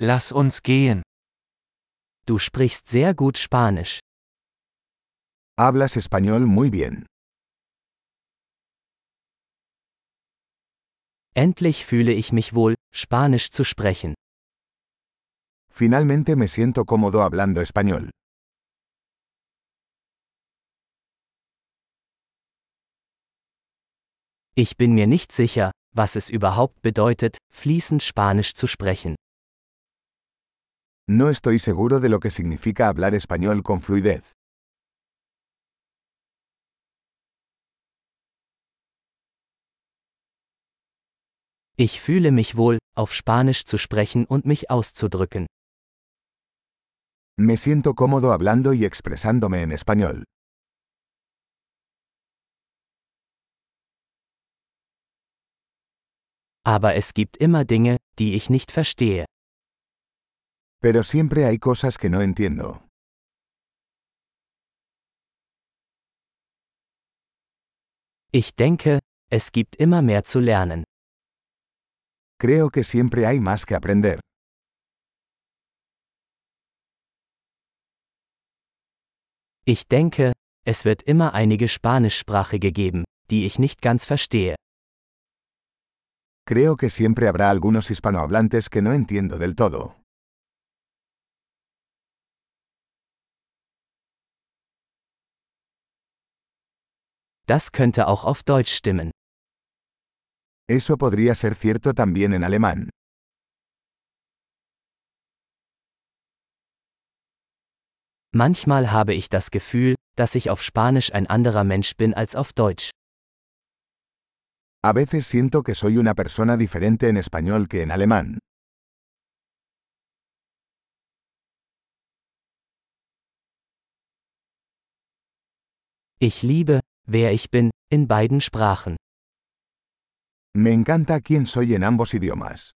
Lass uns gehen. Du sprichst sehr gut Spanisch. Hablas español muy bien. Endlich fühle ich mich wohl, Spanisch zu sprechen. Finalmente me siento cómodo hablando español. Ich bin mir nicht sicher, was es überhaupt bedeutet, fließend Spanisch zu sprechen. No estoy seguro de lo que significa hablar español con fluidez. Ich fühle mich wohl, auf Spanisch zu sprechen und mich auszudrücken. Me siento cómodo hablando y expresándome en español. Aber es gibt immer Dinge, die ich nicht verstehe. Pero siempre hay cosas que no entiendo. Ich denke, es gibt immer mehr zu lernen. Creo que siempre hay más que aprender. Ich denke, es wird immer einige Spanischsprachige geben, die ich nicht ganz verstehe. Creo que siempre habrá algunos hispanohablantes que no entiendo del todo. Das könnte auch auf Deutsch stimmen. Eso podría ser cierto también en alemán. Manchmal habe ich das Gefühl, dass ich auf Spanisch ein anderer Mensch bin als auf Deutsch. A veces siento que soy una persona diferente en español que en alemán. Ich liebe, wer ich bin, in beiden Sprachen. Me encanta quién soy en ambos idiomas.